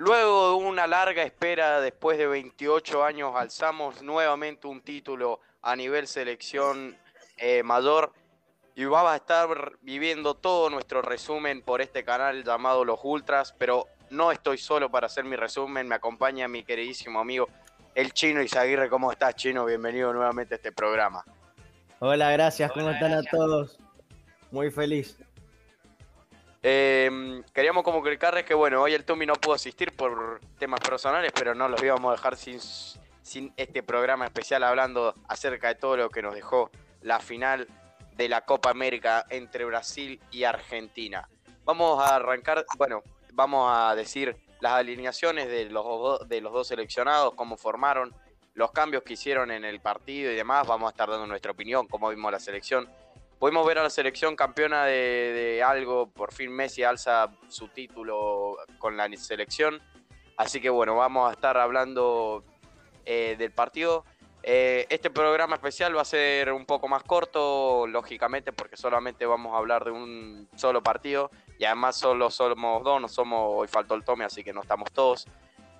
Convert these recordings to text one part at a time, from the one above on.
Luego de una larga espera, después de 28 años, alzamos nuevamente un título a nivel selección eh, mayor y vamos a estar viviendo todo nuestro resumen por este canal llamado Los Ultras, pero no estoy solo para hacer mi resumen, me acompaña mi queridísimo amigo el Chino Isaguirre. ¿Cómo estás, Chino? Bienvenido nuevamente a este programa. Hola, gracias. ¿Cómo están a todos? Muy feliz. Eh, queríamos comunicarles que, bueno, hoy el Tumi no pudo asistir por temas personales, pero no los íbamos a dejar sin, sin este programa especial hablando acerca de todo lo que nos dejó la final de la Copa América entre Brasil y Argentina. Vamos a arrancar, bueno, vamos a decir las alineaciones de los, de los dos seleccionados, cómo formaron, los cambios que hicieron en el partido y demás. Vamos a estar dando nuestra opinión, cómo vimos la selección. Pudimos ver a la selección campeona de, algo, por fin Messi alza su título con la selección. Así que bueno, vamos a estar hablando eh, del partido. Eh, este programa especial va a ser un poco más corto, lógicamente, porque solamente vamos a hablar de un solo partido. Y además solo somos dos, no somos, hoy faltó el Tome, así que no estamos todos.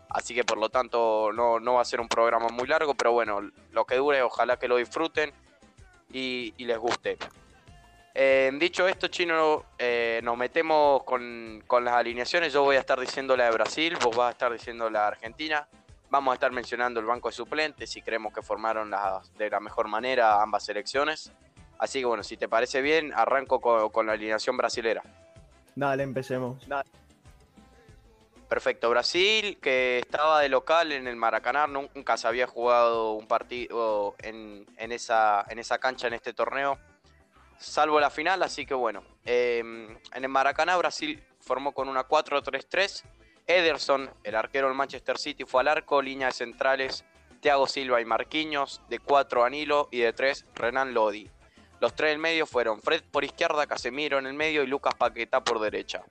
Así que por lo tanto no, no va a ser un programa muy largo, pero bueno, lo que dure, ojalá que lo disfruten y, les guste. Eh, dicho esto, Chino, eh, nos metemos con, con, las alineaciones. Yo voy a estar diciendo la de Brasil, vos vas a estar diciendo la de Argentina. Vamos a estar mencionando el banco de suplentes y creemos que formaron de la mejor manera ambas selecciones. Así que bueno, si te parece bien, arranco con, con la alineación brasilera. Dale, empecemos. Perfecto, Brasil que estaba de local en el Maracaná, nunca se había jugado un partido en, esa, en esa cancha en este torneo, salvo la final, así que bueno, em, en el Maracaná Brasil formó con una 4-3-3, Ederson, el arquero del Manchester City, fue al arco, líneas centrales, Thiago Silva y Marquinhos, de 4 Anilo y de 3 Renan Lodi. Los tres del medio fueron Fred por izquierda, Casemiro en el medio y Lucas Paquetá por derecha.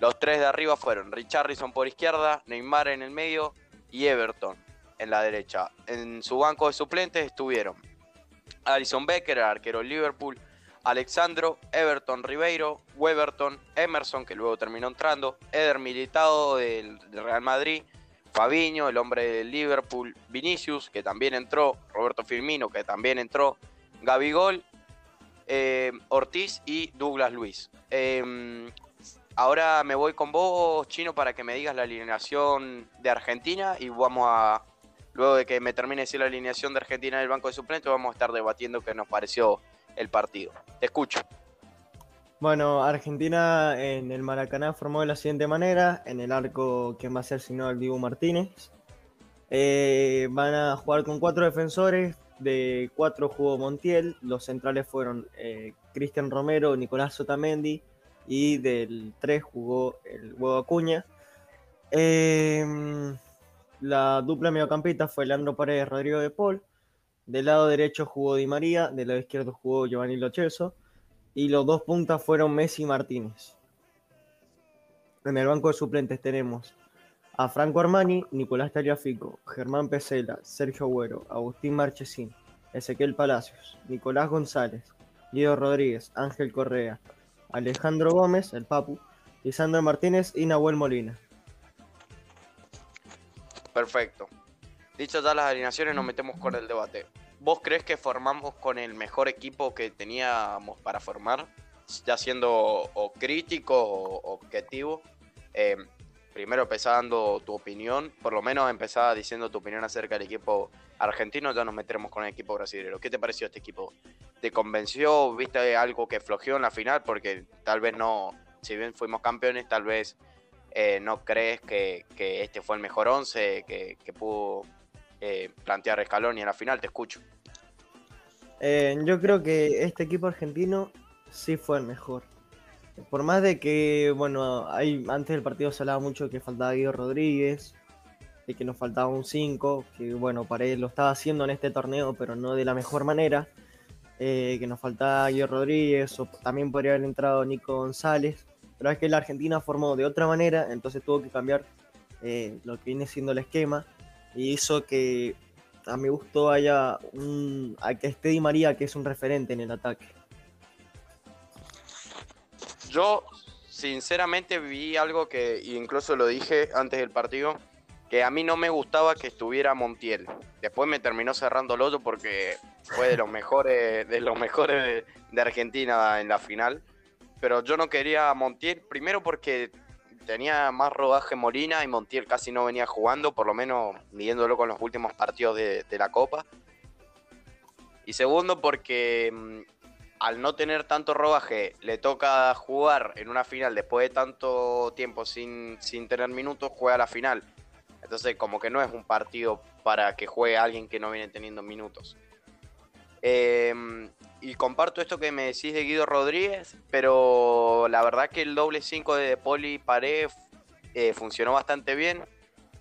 Los tres de arriba fueron Richarlison por izquierda, Neymar en el medio y Everton en la derecha. En su banco de suplentes estuvieron Alison Becker, el arquero del Liverpool, Alexandro, Everton Ribeiro, Weberton, Emerson, que luego terminó entrando, Eder Militado del Real Madrid, Fabiño, el hombre del Liverpool, Vinicius, que también entró, Roberto Firmino, que también entró, Gabigol eh, Ortiz y Douglas Luis. Em, ahora me voy con vos, Chino, para que me digas la alineación de Argentina y vamos a, luego de que me termine de decir la alineación de Argentina en el banco de suplentes, vamos a estar debatiendo qué nos pareció el partido. Te escucho. Bueno, Argentina en el Maracaná formó de la siguiente manera, en el arco que va a ser sino el Diego Martínez. Eh, van a jugar con cuatro defensores, de cuatro jugó Montiel, los centrales fueron eh, Cristian Romero, Nicolás Sotamendi y del 3 jugó el Huevo Acuña. Em, la dupla mediocampista fue Leandro Paredes, Rodrigo de Paul. Del lado derecho jugó Di María, del lado izquierdo jugó Giovanni Locheso y los dos puntas fueron Messi y Martínez. En el banco de suplentes tenemos a Franco Armani, Nicolás Taliafico, Germán Pesela, Sergio Agüero, Agustín Marchesín, Ezequiel Palacios, Nicolás González, Guido Rodríguez, Ángel Correa, Alejandro Gómez, el Papu, Lisandro Martínez y Nahuel Molina. Perfecto. Dicho ya las alineaciones, nos metemos con el debate. ¿Vos crees que formamos con el mejor equipo que teníamos para formar? Ya siendo o crítico o objetivo. Eh, primero empezá dando tu opinión, por lo menos empezá diciendo tu opinión acerca del equipo argentino, ya nos meteremos con el equipo brasileño. ¿Qué te pareció este equipo? ¿Te convenció? ¿Viste algo que flojeó en la final? Porque tal vez no, si bien fuimos campeones, tal vez eh, no crees que, este fue el mejor once que, pudo eh, plantear Scaloni en la final. Te escucho. Eh, yo creo que este equipo argentino sí fue el mejor. Por más de que, bueno, hay, antes del partido se hablaba mucho que faltaba Guido Rodríguez, de que nos faltaba un 5, que bueno, él lo estaba haciendo en este torneo, pero no de la mejor manera. Eh, que nos faltaba Guido Rodríguez, o también podría haber entrado Nico González, pero es que la Argentina formó de otra manera, entonces tuvo que cambiar lo que viene siendo el esquema, y hizo que a mi gusto haya un. a que esté Di María, que es un referente en el ataque. Yo sinceramente vi algo que incluso lo dije antes del partido, que a mí no me gustaba que estuviera Montiel. Después me terminó cerrando el otro porque fue de los mejores, de los mejores de, Argentina en la final. Pero yo no quería a Montiel, primero porque tenía más rodaje Molina y Montiel casi no venía jugando, por lo menos midiéndolo con los últimos partidos de, la Copa. Y segundo porque mm, al no tener tanto rodaje, le toca jugar en una final después de tanto tiempo sin, sin tener minutos, juega la final. Entonces, como que no es un partido para que juegue alguien que no viene teniendo minutos. Em, y comparto esto que me decís de Guido Rodríguez, pero la verdad que el doble 5 de Poli Pared eh, funcionó bastante bien.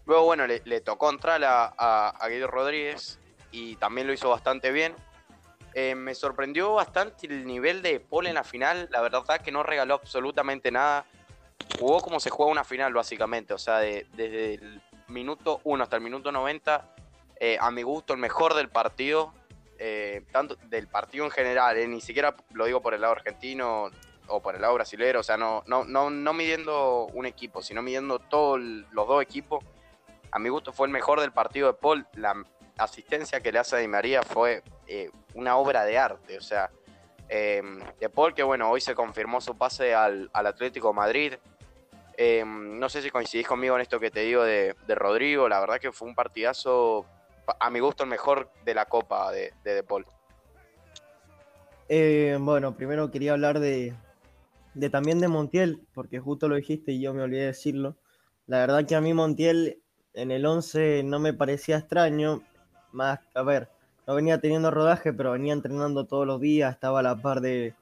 Luego, bueno, le, tocó entrar a Guido Rodríguez y también lo hizo bastante bien. Eh, me sorprendió bastante el nivel de Paul en la final. La verdad que no regaló absolutamente nada. Jugó como se juega una final, básicamente. O sea, desde el minuto 1 hasta el minuto 90, eh, a mi gusto, el mejor del partido. Eh, tanto del partido en general, ni siquiera lo digo por el lado argentino o por el lado brasileño. O sea, no, no, no, no midiendo un equipo, sino midiendo todos los dos equipos. A mi gusto fue el mejor del partido de Paul. La asistencia que le hace a Di María fue eh, una obra de arte. O sea, de Paul, que bueno, hoy se confirmó su pase al, Atlético Madrid. No sé si coincidís conmigo en esto que te digo de, Rodrigo. La verdad que fue un partidazo, a mi gusto, el mejor de la Copa de De, Paul. Eh, bueno, primero quería hablar de, de también de Montiel, porque justo lo dijiste y yo me olvidé de decirlo. La verdad que a mí Montiel en el 11 no me parecía extraño, más, a ver, no venía teniendo rodaje, pero venía entrenando todos los días, estaba a la par de,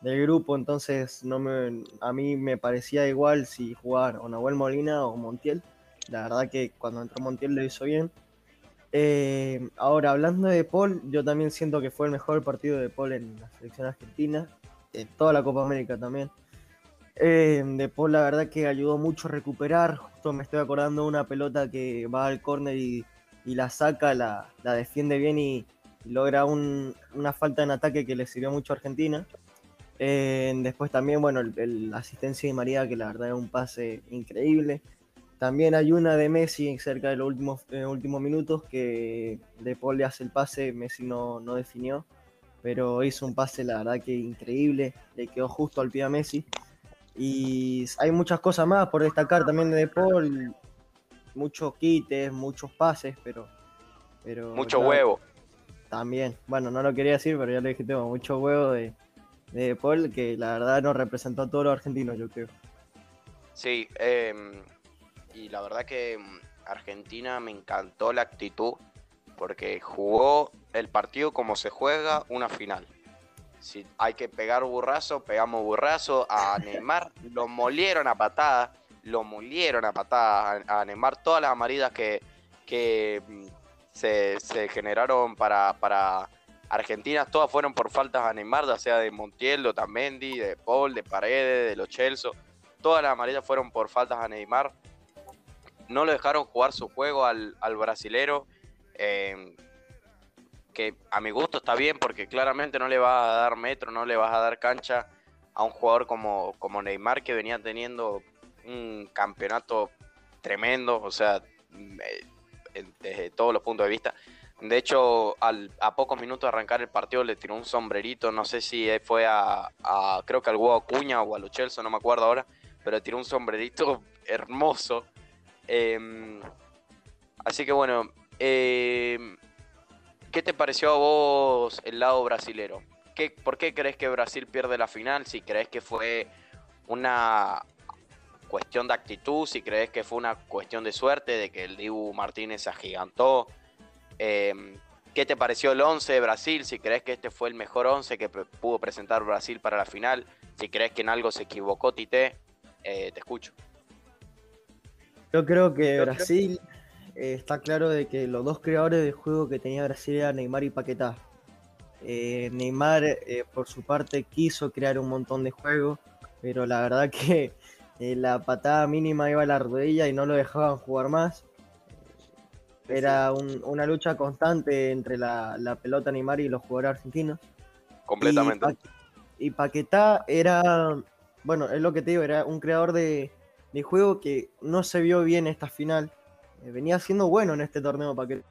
del grupo, entonces no me, a mí me parecía igual si jugar o Nahuel Molina o Montiel. La verdad que cuando entró Montiel lo hizo bien. Eh, ahora, hablando de Paul, yo también siento que fue el mejor partido de Paul en la selección argentina, en toda la Copa América también. Eh, de Paul, la verdad que ayudó mucho a recuperar. Justo me estoy acordando de una pelota que va al córner y la saca, la, defiende bien y, logra una falta en ataque que le sirvió mucho a Argentina. Eh, después también, bueno, la asistencia de María, que la verdad es un pase increíble. También hay una de Messi cerca de los últimos, eh, últimos minutos que De Paul le hace el pase, Messi no, no definió, pero hizo un pase, la verdad que increíble, le quedó justo al pie a Messi. Y hay muchas cosas más por destacar también de De Paul, muchos quites, muchos pases, pero. pero mucho huevo. También. Bueno, no lo quería decir, pero ya le dije, tengo mucho huevo de, de Paul, que la verdad nos representó a todos los argentinos, yo creo. Sí, em, y la verdad que em, Argentina me encantó la actitud, porque jugó el partido como se juega una final. Si hay que pegar burrazo, pegamos burrazo. A Neymar lo molieron a patadas lo molieron a patadas a, Neymar. Todas las amarillas que, que mm, se, generaron para, para Argentina, todas fueron por faltas a Neymar, ya sea de Montiel, de Otamendi, de Paul, de Paredes, de Los Chelsea. Todas las amarillas fueron por faltas a Neymar. No lo dejaron jugar su juego al, al brasilero. Eh, que a mi gusto está bien porque claramente no le vas a dar metro, no le vas a dar cancha a un jugador como, como Neymar que venía teniendo un campeonato tremendo, o sea, eh, desde todos los puntos de vista. De hecho, a pocos minutos de arrancar el partido le tiró un sombrerito, no sé si fue a, creo que al huevo Cuña o a los Chelsea, no me acuerdo ahora, pero le tiró un sombrerito hermoso. Em, así que bueno, em, ¿qué te pareció a vos el lado brasilero? ¿Qué, ¿Por qué crees que Brasil pierde la final? Si crees que fue una cuestión de actitud, si crees que fue una cuestión de suerte, de que el Dibu Martínez se agigantó. Em, ¿Qué te pareció el 11 de Brasil? Si crees que este fue el mejor 11 que pudo presentar Brasil para la final. Si crees que en algo se equivocó Tite, eh, te escucho. Yo creo que Brasil eh, está claro de que los dos creadores de juego que tenía Brasil eran Neymar y Paquetá. Eh, Neymar, por su parte, quiso crear un montón de juego, pero la verdad que eh, la patada mínima iba a la rodilla y no lo dejaban jugar más. Era una lucha constante entre la, pelota Neymar y los jugadores argentinos. Completamente. Y, Paquetá era bueno, es lo que te digo, era un creador de, de juego que no se vio bien esta final. Eh, venía siendo bueno en este torneo para que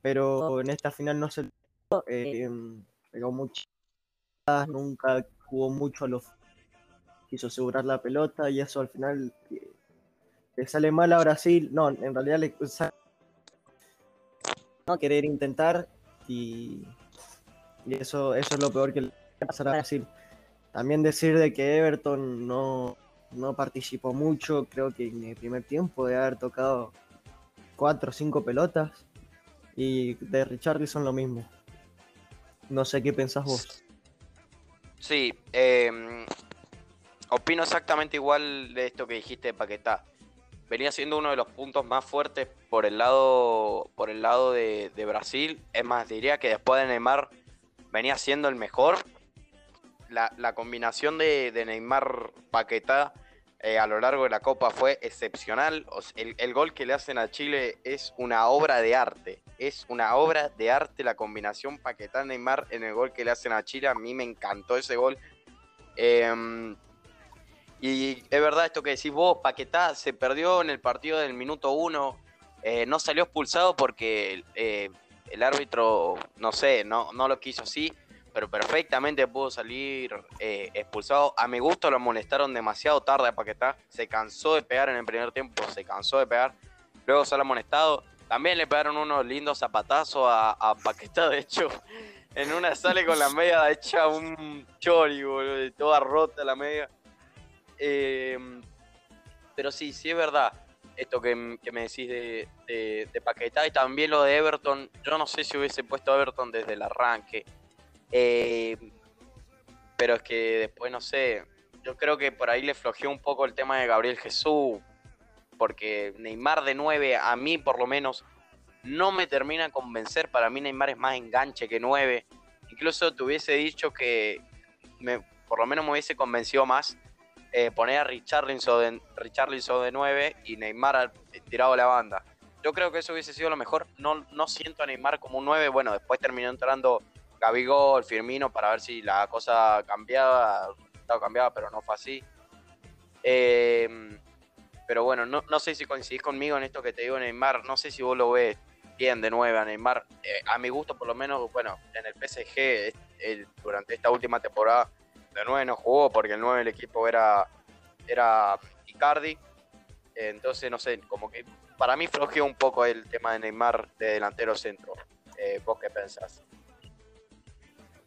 pero en esta final no se eh, pegó mucho nunca jugó mucho a los quiso asegurar la pelota y eso al final eh, le sale mal a Brasil. No en realidad le sale no querer intentar y, y eso eso es lo peor que le puede pasar a Brasil. También decir de que Everton no no participó mucho creo que en el primer tiempo de haber tocado cuatro o cinco pelotas y de Richarlison lo mismo. No sé qué pensás vos. Sí, eh, opino exactamente igual de esto que dijiste de Paquetá. Venía siendo uno de los puntos más fuertes por el lado, por el lado de, de Brasil. Es más, diría que después de Neymar venía siendo el mejor. La, la combinación de, de Neymar Paquetá eh, a lo largo de la Copa fue excepcional. El, el, gol que le hacen a Chile es una obra de arte. Es una obra de arte la combinación Paquetá Neymar en el gol que le hacen a Chile. A mí me encantó ese gol. Eh, y es verdad esto que decís vos, Paquetá se perdió en el partido del minuto uno. Eh, no salió expulsado porque eh, el árbitro, no sé, no, no lo quiso así pero perfectamente pudo salir eh, expulsado. A mi gusto lo amonestaron demasiado tarde a Paquetá. Se cansó de pegar en el primer tiempo, se cansó de pegar. Luego sale amonestado. También le pegaron unos lindos zapatazos a, Paquetá. De hecho, en una sale con la media hecha un chori, boludo, toda rota la media. Eh, pero sí, sí es verdad esto que, me decís de, de, de Paquetá y también lo de Everton. Yo no sé si hubiese puesto Everton desde el arranque eh, pero es que después, no sé, yo creo que por ahí le flojeó un poco el tema de Gabriel Jesús, porque Neymar de 9, a mí por lo menos, no me termina convencer. Para mí Neymar es más enganche que 9. Incluso te hubiese dicho que me, por lo menos me hubiese convencido más eh, poner a Richarlison de, Richarlison de 9 y Neymar tirado la banda. Yo creo que eso hubiese sido lo mejor. No, no siento a Neymar como un 9. Bueno, después terminó entrando Gabigol, Firmino, para ver si la cosa cambiaba, estaba cambiada, pero no fue así. Eh, pero bueno, no, no, sé si coincidís conmigo en esto que te digo Neymar, no sé si vos lo ves bien de nuevo a Neymar. Eh, a mi gusto, por lo menos, bueno, en el PSG, el, durante esta última temporada, de 9 no jugó porque el 9 del equipo era, era Icardi. entonces, no sé, como que para mí flojeó un poco el tema de Neymar de delantero centro. Eh, ¿Vos qué pensás?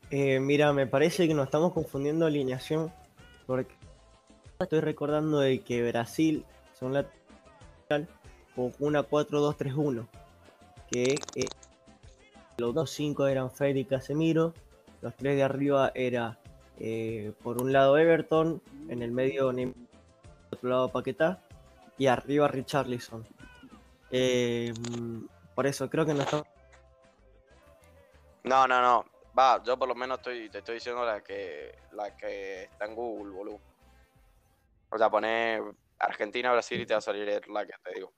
Eh, mira, me parece que nos estamos confundiendo alineación porque estoy recordando de que Brasil son la con una 4-2-3-1 que eh, los dos 5 eran Fred y Casemiro, los tres de arriba era eh, por un lado Everton, en el medio otro lado Paquetá y arriba Richarlison. Eh, por eso creo que no estamos no, no, no. Va, yo por lo menos te estoy diciendo la que, la que está en Google, boludo. O sea, poné Argentina, Brasil y te va a salir la que te digo.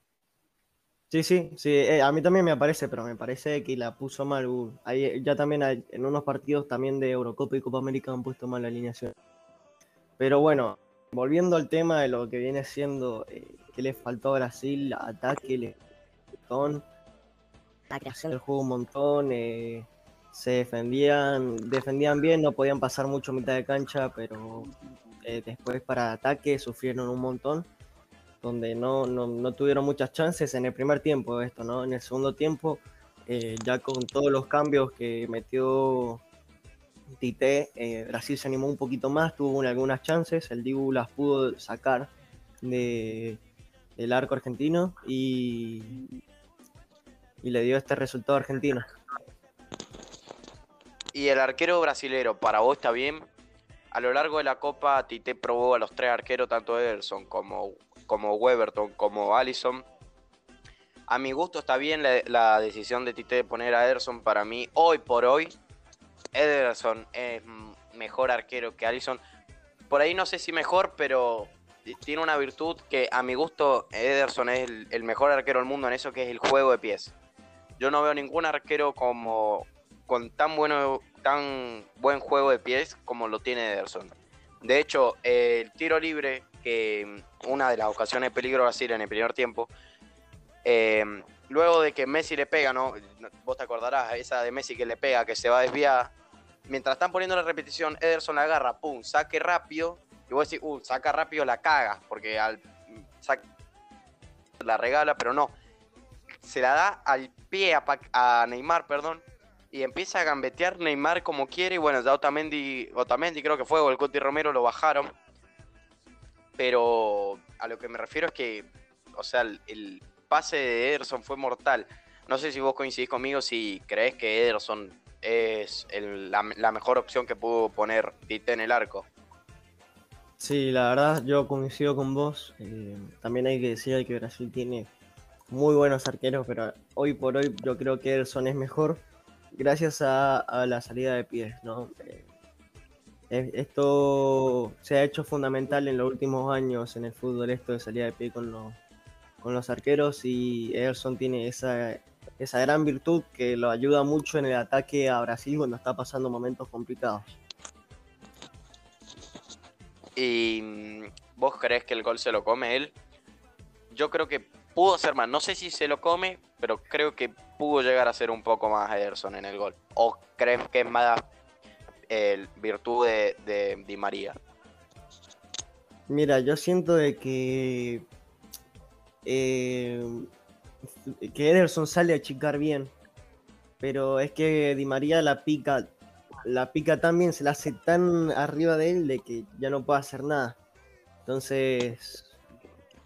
Sí, sí, sí, eh, a mí también me aparece, pero me parece que la puso mal Google. Ahí, ya también en unos partidos también de Eurocopa y Copa América han puesto mal la alineación. Pero bueno, volviendo al tema de lo que viene siendo eh, que le faltó a Brasil, ataque, le montón, el juego un montón, eh, se defendían, defendían bien, no podían pasar mucho mitad de cancha, pero eh, después para ataque sufrieron un montón, donde no, no, no, tuvieron muchas chances en el primer tiempo esto, ¿no? En el segundo tiempo, eh, ya con todos los cambios que metió Tite, eh, Brasil se animó un poquito más, tuvo algunas chances, el Dibu las pudo sacar de, del arco argentino y, y le dio este resultado argentino. Y el arquero brasilero, ¿para vos está bien? A lo largo de la Copa, Tite probó a los tres arqueros, tanto Ederson como, como Weberton, como Allison. A mi gusto está bien la, decisión de Tite de poner a Ederson. Para mí, hoy por hoy, Ederson es mejor arquero que Allison. Por ahí no sé si mejor, pero tiene una virtud que a mi gusto Ederson es el mejor arquero del mundo en eso, que es el juego de pies. Yo no veo ningún arquero como con tan bueno tan buen juego de pies como lo tiene Ederson. De hecho, el tiro libre, que una de las ocasiones de peligro Brasil en el primer tiempo, eh, luego de que Messi le pega, ¿no? Vos te acordarás, esa de Messi que le pega, que se va a desviar. Mientras están poniendo la repetición, Ederson la agarra, pum, saque rápido. Y vos decís, uh, saca rápido, la caga, porque al la regala, pero no. Se la da al pie a, Neymar, perdón, y empieza a gambetear Neymar como quiere. Y bueno, ya Otamendi, Otamendi creo que fue, o Romero lo bajaron. Pero a lo que me refiero es que, o sea, el, pase de Ederson fue mortal. No sé si vos coincidís conmigo si crees que Ederson es la, mejor opción que pudo poner Tite en el arco. Sí, la verdad, yo coincido con vos. Eh, también hay que decir que Brasil tiene muy buenos arqueros, pero hoy por hoy yo creo que Ederson es mejor gracias a, la salida de pies, ¿no? Eh, esto se ha hecho fundamental en los últimos años en el fútbol, esto de salida de pie con los, con los arqueros y Ederson tiene esa, esa gran virtud que lo ayuda mucho en el ataque a Brasil cuando está pasando momentos complicados. ¿Y mm, vos crees que el gol se lo come él? Yo creo que pudo ser más. No sé si se lo come, pero creo que pudo llegar a ser un poco más Ederson en el gol. ¿O crees que es más el virtud de, Di María? Mira, yo siento de que eh, que Ederson sale a achicar bien, pero es que Di María la pica, la pica también, se la hace tan arriba de él de que ya no puede hacer nada. Entonces,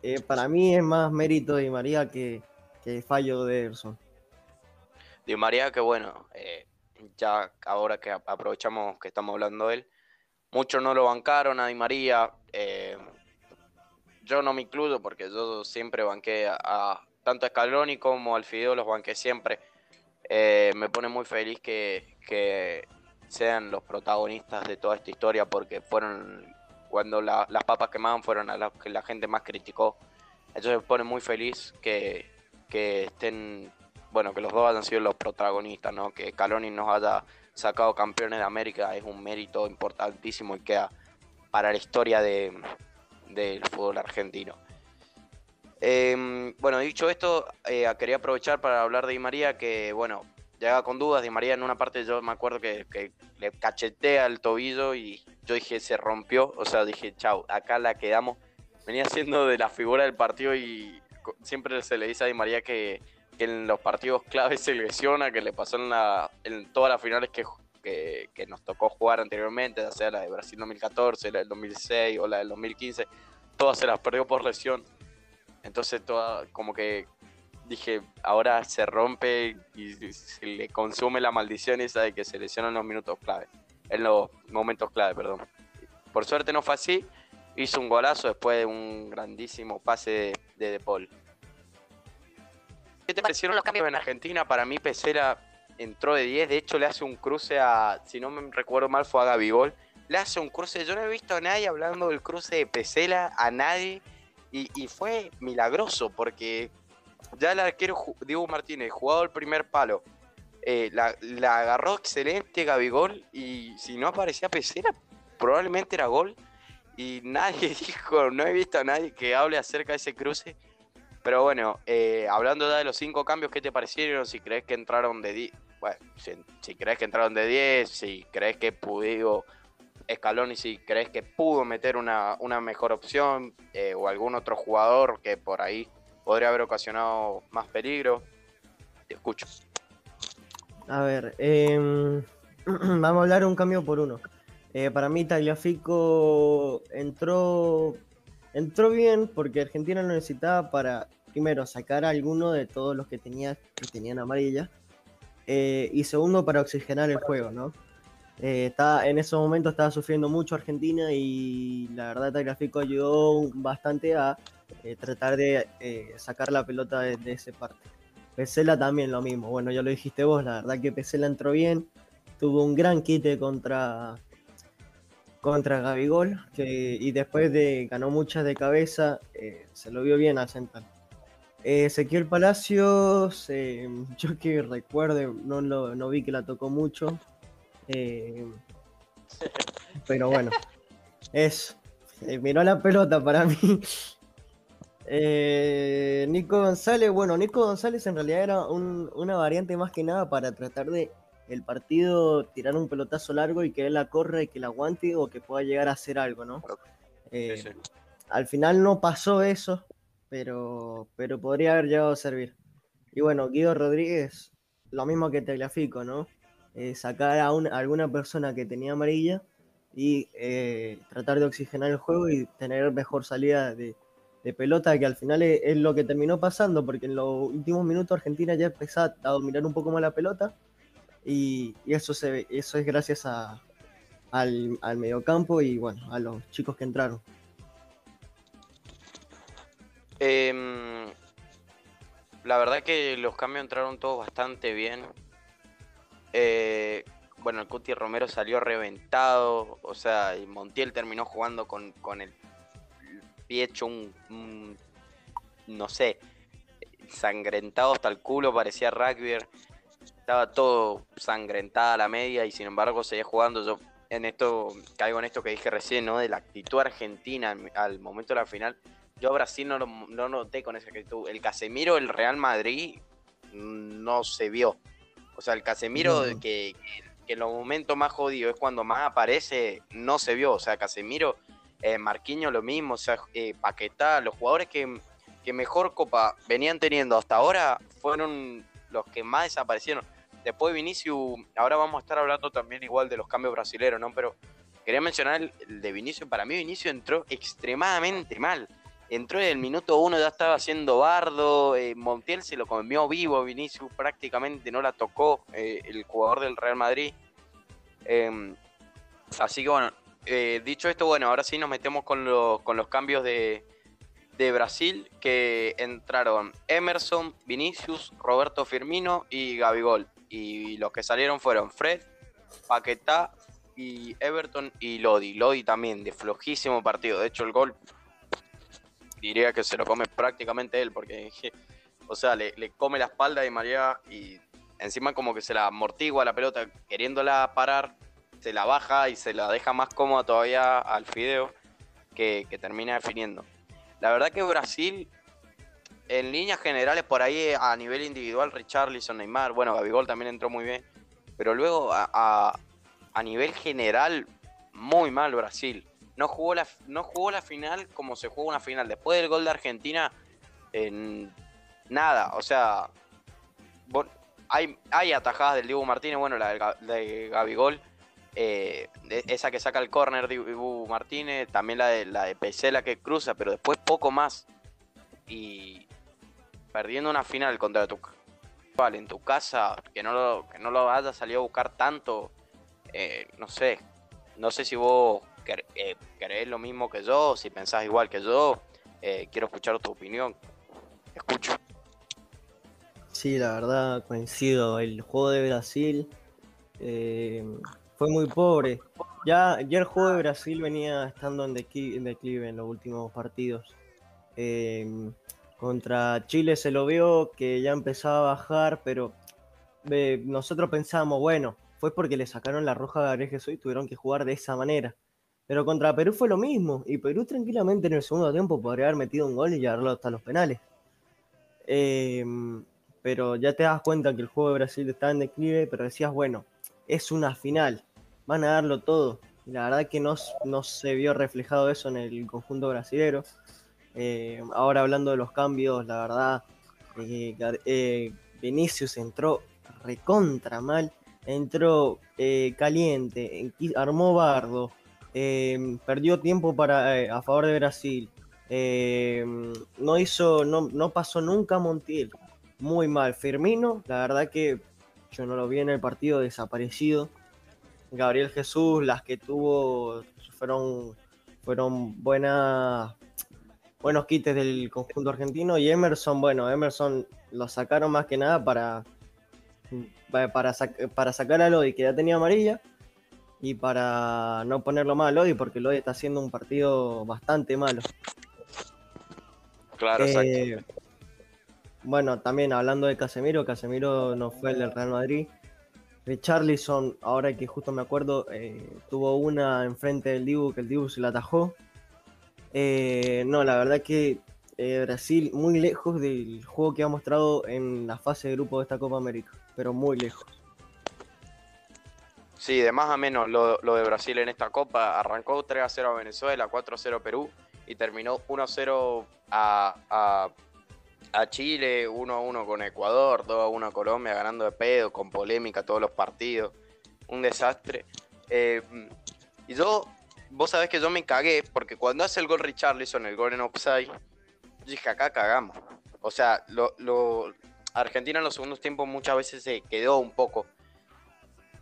eh, para mí es más mérito de Di María que, que fallo de Ederson. Di María, que bueno, eh, ya ahora que aprovechamos que estamos hablando de él, muchos no lo bancaron a Di María. Eh, yo no me incluyo porque yo siempre banqué a, tanto a Scaloni como al Fideo, los banqué siempre. Eh, me pone muy feliz que, sean los protagonistas de toda esta historia porque fueron cuando las papas quemaban fueron a las que la gente más criticó. Entonces me pone muy feliz que, estén, bueno, que los dos hayan sido los protagonistas, ¿no? Que Scaloni nos haya sacado campeones de América es un mérito importantísimo y queda para la historia de, del fútbol argentino. Em, bueno, dicho esto, eh, quería aprovechar para hablar de Di María, que bueno, llegaba con dudas. Di María en una parte yo me acuerdo que, le cachetea el tobillo y yo dije, se rompió. O sea, dije, chau, acá la quedamos. Venía siendo de la figura del partido y siempre se le dice a Di María que, en los partidos claves se lesiona, que le pasó en, la, en todas las finales que, nos tocó jugar anteriormente, ya sea la de Brasil 2014, la del 2006 o la del 2015, todas se las perdió por lesión. Entonces, toda, como que dije, ahora se rompe y se le consume la maldición esa de que se lesiona en los minutos clave, en los momentos clave, perdón. Por suerte no fue así, hizo un golazo después de un grandísimo pase de De, Paul. ¿Qué te parecieron los cambios en Argentina? Para mí Pesera entró de 10, de hecho le hace un cruce a, si no me recuerdo mal, fue a Gabigol. Le hace un cruce, yo no he visto a nadie hablando del cruce de Pesela, a nadie, y, fue milagroso porque ya el arquero Diego Martínez, jugado el primer palo, eh, la, agarró excelente Gabigol y si no aparecía Pesela, probablemente era gol. Y nadie dijo, no he visto a nadie que hable acerca de ese cruce. Pero bueno, eh, hablando ya de los cinco cambios, ¿qué te parecieron? Si crees que entraron de 10, bueno, si, crees que entraron de 10, si crees que pudo y si crees que pudo meter una, mejor opción eh, o algún otro jugador que por ahí podría haber ocasionado más peligro. Te escucho. A ver, em, vamos a hablar un cambio por uno. Eh, para mí Tagliafico entró entró bien porque Argentina lo necesitaba para, primero, sacar a alguno de todos los que, tenía, que tenían amarilla. Eh, y segundo, para oxigenar el juego, ¿no? Eh, en ese momento estaba sufriendo mucho Argentina y la verdad el gráfico ayudó bastante a eh, tratar de sacar la pelota de, de ese parte. Pesela también lo mismo, bueno ya lo dijiste vos, la verdad que Pesela entró bien, tuvo un gran quite contra, contra Gabigol, que, y después de ganó muchas de cabeza, eh, se lo vio bien al central. Eh, Ezequiel Palacios, eh, yo que recuerde, no, lo, no vi que la tocó mucho, pero bueno. Es, eh, miró la pelota para mí. Eh, Nico González, bueno, Nico González en realidad era una variante más que nada para tratar de el partido tirar un pelotazo largo y que él la corra y que la aguante o que pueda llegar a hacer algo, ¿no? Eh, al final no pasó eso, pero, pero podría haber llegado a servir. Y bueno, Guido Rodríguez, lo mismo que Tegliafico, ¿no? Eh, sacar a, alguna persona que tenía amarilla y eh, tratar de oxigenar el juego y tener mejor salida de, pelota, que al final es, lo que terminó pasando, porque en los últimos minutos Argentina ya empezó a dominar un poco más la pelota y, eso, se, eso es gracias a, al, al mediocampo y bueno, a los chicos que entraron. Em, la verdad que los cambios entraron todos bastante bien. Eh, bueno, el Cuti Romero salió reventado, o sea, y Montiel terminó jugando con, el hecho un, no sé, sangrentado hasta el culo, parecía rugby estaba todo sangrentada la media y sin embargo seguía jugando. Yo en esto, caigo en esto que dije recién, ¿no? De la actitud argentina al momento de la final. Yo a Brasil no lo no noté con esa actitud. El Casemiro, el Real Madrid, no se vio. O sea, el Casemiro que, en los momentos más jodidos es cuando más aparece, no se vio. O sea, Casemiro, eh, Marquinhos lo mismo, o sea, eh, Paquetá, los jugadores que, que mejor copa venían teniendo hasta ahora fueron los que más desaparecieron. Después Vinicius, ahora vamos a estar hablando también igual de los cambios brasileños, ¿no? Pero quería mencionar el, de Vinicius. Para mí Vinicius entró extremadamente mal. Entró en el minuto uno, ya estaba haciendo bardo. Eh, Montiel se lo comió vivo. Vinicius prácticamente no la tocó eh, el jugador del Real Madrid. Em, así que bueno, eh, dicho esto, bueno, ahora sí nos metemos con, los cambios de, Brasil que entraron Emerson, Vinicius, Roberto Firmino y Gabigol. Y los que salieron fueron Fred, Paquetá y Everton y Lodi. Lodi también de flojísimo partido. De hecho, el gol diría que se lo come prácticamente él porque, o sea, le, come la espalda de María y encima como que se la amortigua la pelota queriéndola parar, se la baja y se la deja más cómoda todavía al Fideo que termina definiendo. La verdad que Brasil, en líneas generales, por ahí a nivel individual, Richarlison, Neymar, bueno, Gabigol también entró muy bien. Pero luego a, nivel general, muy mal Brasil. No jugó, la, no jugó la final como se jugó una final. Después del gol de Argentina, en nada. O sea, hay, hay atajadas del Diego Martínez, bueno, la de Gabigol eh, esa que saca el córner de Ibu Martínez, también la de, la de Pesela que cruza, pero después poco más. Y perdiendo una final contra tu vale, en tu casa, que no lo, que no lo hayas salido a buscar tanto, eh, no sé, no sé si vos eh, querés lo mismo que yo, si pensás igual que yo, quiero escuchar tu opinión. Escucho. Sí, la verdad coincido. El juego de Brasil fue muy pobre. Ya, ya el juego de Brasil venía estando en declive en, los últimos partidos. Em, contra Chile se lo vio que ya empezaba a bajar, pero nosotros pensamos, bueno, fue porque le sacaron la roja a Gabriel Jesús y tuvieron que jugar de esa manera. Pero contra Perú fue lo mismo, y Perú tranquilamente en el segundo tiempo podría haber metido un gol y llevarlo hasta los penales. Em, pero ya te das cuenta que el juego de Brasil estaba en declive, pero decías, bueno, es una final, van a darlo todo. La verdad que no, no se vio reflejado eso en el conjunto brasilero. Eh, ahora hablando de los cambios, la verdad, eh, eh, Vinicius entró recontra mal, entró caliente, armó bardo, perdió tiempo para, a favor de Brasil. no hizo, no, no pasó nunca Montiel. Muy mal. Firmino, la verdad que yo no lo vi en el partido desaparecido. Gabriel Jesús, las que tuvo fueron, fueron buenas, buenos quites del conjunto argentino. Y Emerson, bueno, Emerson lo sacaron más que nada para, para, para sacar a Lodi, que ya tenía amarilla, y para no ponerlo mal a Lodi, porque Lodi está haciendo un partido bastante malo. Claro, eh, Bueno, también hablando de Casemiro, Casemiro no fue el del Real Madrid. Richarlison, ahora que justo me acuerdo, eh, tuvo una enfrente del Dibu que el Dibu se la atajó. Eh, no, la verdad que eh, Brasil muy lejos del juego que ha mostrado en la fase de grupo de esta Copa América, pero muy lejos. Sí, de más a menos lo, de Brasil en esta Copa. Arrancó 3 a 0 a Venezuela, 4 a 0 a Perú y terminó 1 a 0 a, Chile, 1 a 1 con Ecuador, 2 a 1 a Colombia, ganando de pedo, con polémica todos los partidos. Un desastre. Eh, y yo, vos sabés que yo me cagué porque cuando hace el gol Richarlison, el gol en offside, dije acá cagamos. O sea, lo, Argentina en los segundos tiempos muchas veces se quedó un poco.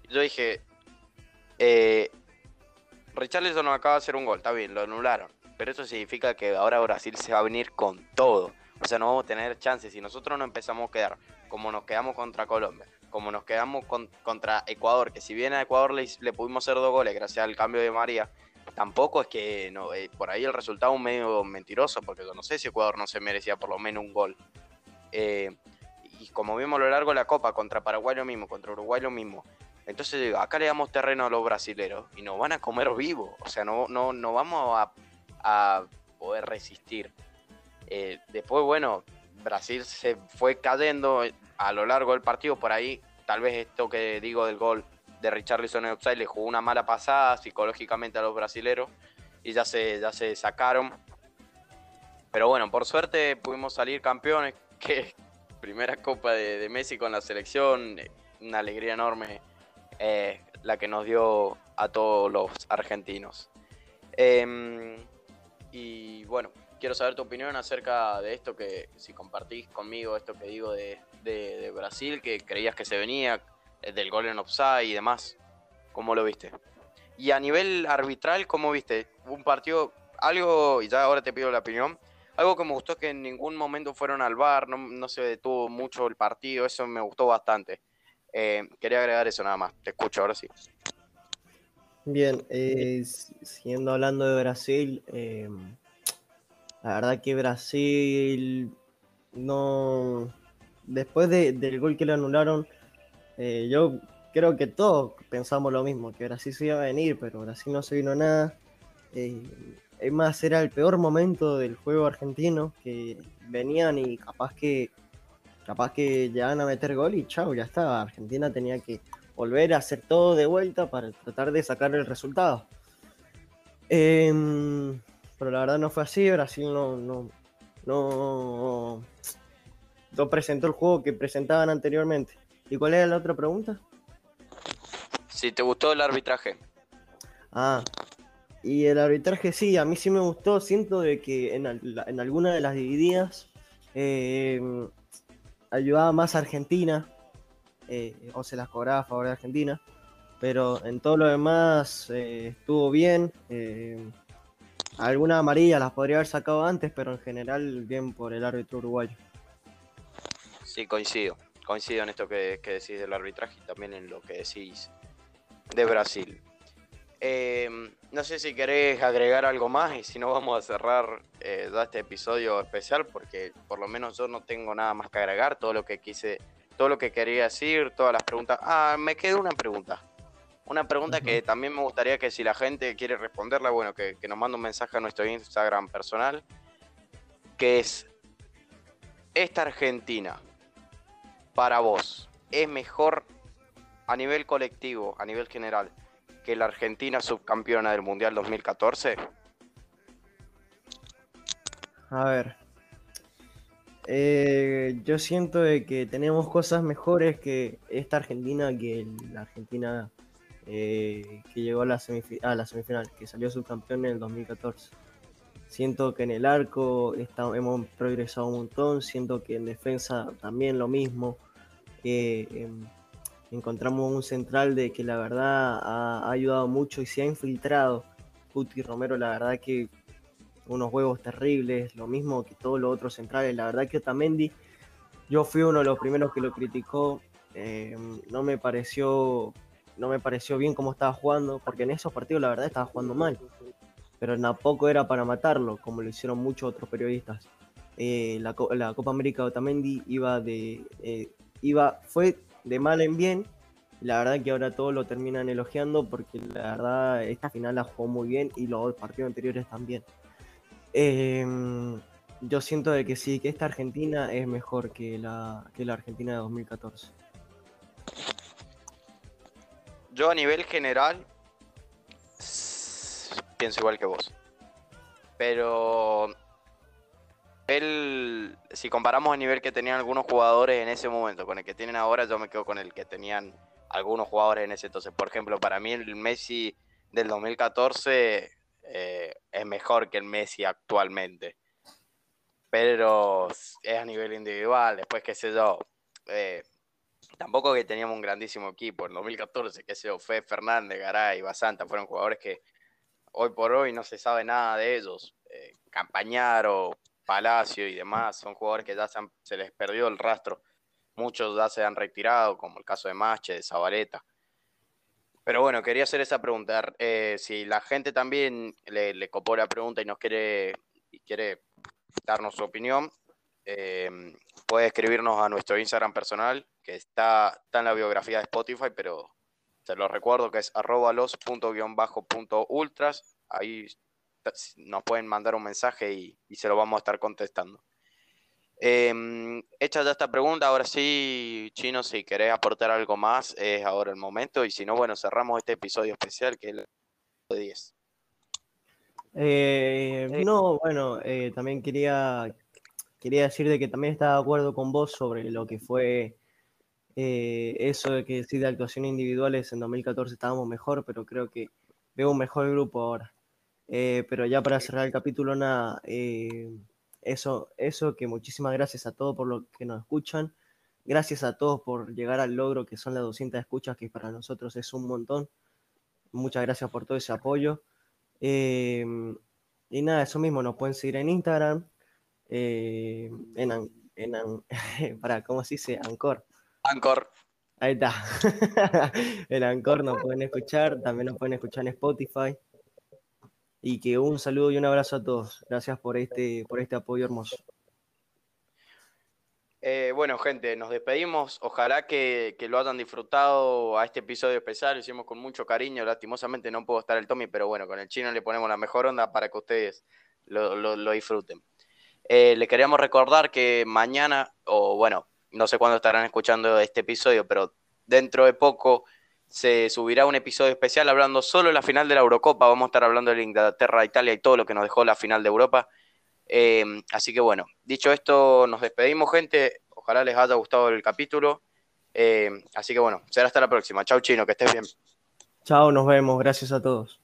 Yo dije, eh, Richarlison acaba de hacer un gol, está bien, lo anularon. Pero eso significa que ahora Brasil se va a venir con todo. O sea, no vamos a tener chances. Si nosotros no empezamos a quedar como nos quedamos contra Colombia, como nos quedamos contra Ecuador, que si bien a Ecuador le, pudimos hacer dos goles gracias al cambio de María, tampoco es que no, eh, por ahí el resultado es medio mentiroso, porque yo no sé si Ecuador no se merecía por lo menos un gol. Eh, y como vimos a lo largo de la Copa, contra Paraguay lo mismo, contra Uruguay lo mismo. Entonces digo, acá le damos terreno a los brasileros y nos van a comer vivo. O sea, no, no, no vamos a, poder resistir. Eh, después, bueno, Brasil se fue cayendo a lo largo del partido. Por ahí, tal vez esto que digo del gol de Richarlison en offside le jugó una mala pasada psicológicamente a los brasileros y ya se, ya se sacaron. Pero bueno, por suerte pudimos salir campeones, que primera copa de, Messi con la selección, una alegría enorme eh, la que nos dio a todos los argentinos. Em, y bueno, quiero saber tu opinión acerca de esto que, si compartís conmigo esto que digo de, de Brasil, que creías que se venía, eh, del gol en offside y demás. ¿Cómo lo viste? Y a nivel arbitral, ¿cómo viste? Un partido, algo, y ya ahora te pido la opinión, algo que me gustó es que en ningún momento fueron al bar, no, se detuvo mucho el partido, eso me gustó bastante. Eh, quería agregar eso nada más, te escucho ahora sí. Bien, eh, siguiendo hablando de Brasil, la verdad que Brasil no... Después del gol que le anularon, eh, yo creo que todos pensamos lo mismo, que Brasil se iba a venir, pero Brasil no se vino nada. Eh, es más, era el peor momento del juego argentino, que venían y capaz que capaz que llegaban a meter gol y chao, ya estaba. Argentina tenía que volver a hacer todo de vuelta para tratar de sacar el resultado. Em, pero la verdad no fue así, Brasil no, no, no, no presentó el juego que presentaban anteriormente. ¿Y cuál era la otra pregunta? Si te gustó el arbitraje. Ah, y el arbitraje sí, a mí sí me gustó. Siento de que en, en alguna de las divididas eh, ayudaba más a Argentina, eh, o se las cobraba a favor de Argentina, pero en todo lo demás eh, estuvo bien. Algunas amarillas las podría haber sacado antes, pero en general bien por el árbitro uruguayo. Sí, coincido coincido en esto que, decís del arbitraje y también en lo que decís de Brasil. Em, no sé si querés agregar algo más y si no vamos a cerrar eh, ya este episodio especial porque por lo menos yo no tengo nada más que agregar, todo lo que quise, todo lo que quería decir, todas las preguntas. Ah, me quedó una pregunta. Una pregunta que también me gustaría que si la gente quiere responderla, bueno, que, que nos mande un mensaje a nuestro Instagram personal, que es, esta Argentina para vos, ¿es mejor a nivel colectivo, a nivel general, que la Argentina subcampeona del Mundial 2014? A ver. Eh, yo siento de que tenemos cosas mejores que esta Argentina, que la Argentina eh, que llegó a la, semifinal, que salió subcampeón en el 2014. Siento que en el arco hemos progresado un montón, siento que en defensa también lo mismo. Em, encontramos un central de que la verdad ha, ayudado mucho y se ha infiltrado. Puti Romero, la verdad que unos huevos terribles, lo mismo que todos los otros centrales. La verdad que Otamendi, yo fui uno de los primeros que lo criticó. Em, no me pareció no me pareció bien cómo estaba jugando, porque en esos partidos la verdad estaba jugando mal pero tampoco era para matarlo, como lo hicieron muchos otros periodistas. Eh, la, Copa América Otamendi iba de, eh, iba, fue de mal en bien, La verdad que ahora todos lo terminan elogiando porque la verdad esta final la jugó muy bien y los partidos anteriores también. Em, yo siento que sí, que esta Argentina es mejor que la, que la Argentina de 2014. Yo a nivel general pienso igual que vos. Pero él, si comparamos el nivel que tenían algunos jugadores en ese momento con el que tienen ahora, yo me quedo con el que tenían algunos jugadores en ese entonces. Por ejemplo, para mí el Messi del 2014 eh, es mejor que el Messi actualmente. Pero es a nivel individual, después qué sé yo. Eh, tampoco que teníamos un grandísimo equipo. En 2014, qué sé yo, Fe Fernández, Garay, Basanta, fueron jugadores que hoy por hoy no se sabe nada de ellos. Eh, Campañaro, Palacio y demás, son jugadores que ya se, les perdió el rastro. Muchos ya se han retirado, como el caso de Mache, de Zabaleta. Pero bueno, quería hacer esa pregunta. Eh, si la gente también le, copó la pregunta y nos quiere, y quiere darnos su opinión, eh, puede escribirnos a nuestro Instagram personal, que está, está en la biografía de Spotify, pero se lo recuerdo que es arroba los punto bajo punto ultras. Ahí nos pueden mandar un mensaje y, se lo vamos a estar contestando. Em, hecha ya esta pregunta, ahora sí, Chino, si querés aportar algo más, es ahora el momento. Y si no, bueno, cerramos este episodio especial que es el 10. Eh, no, bueno, eh, también quería, quería decirte que también estaba de acuerdo con vos sobre lo que fue eh, eso de que sí, de actuaciones individuales en 2014 estábamos mejor, pero creo que veo un mejor grupo ahora. Eh, pero ya para cerrar el capítulo, nada, eh, eso, eso, que muchísimas gracias a todos por lo que nos escuchan. Gracias a todos por llegar al logro que son las 200 escuchas, que para nosotros es un montón. Muchas gracias por todo ese apoyo. y nada, eso mismo, nos pueden seguir en Instagram, en, en, para, ¿cómo se dice? Ancor. Anchor. Ahí está. el Anchor nos pueden escuchar, también nos pueden escuchar en Spotify. Y que un saludo y un abrazo a todos. Gracias por este, por este apoyo hermoso. Eh, bueno, gente, nos despedimos. Ojalá que, lo hayan disfrutado a este episodio especial. Lo hicimos con mucho cariño. Lastimosamente no puedo estar el Tommy, pero bueno, con el chino le ponemos la mejor onda para que ustedes lo, disfruten. Eh, le queríamos recordar que mañana, o bueno, no sé cuándo estarán escuchando este episodio, pero dentro de poco se subirá un episodio especial hablando solo de la final de la Eurocopa. Vamos a estar hablando de Inglaterra, Italia y todo lo que nos dejó la final de Europa. Eh, así que bueno, dicho esto, nos despedimos, gente. Ojalá les haya gustado el capítulo. Eh, así que bueno, será hasta la próxima. Chau, Chino, que estés bien. Chao, nos vemos. Gracias a todos.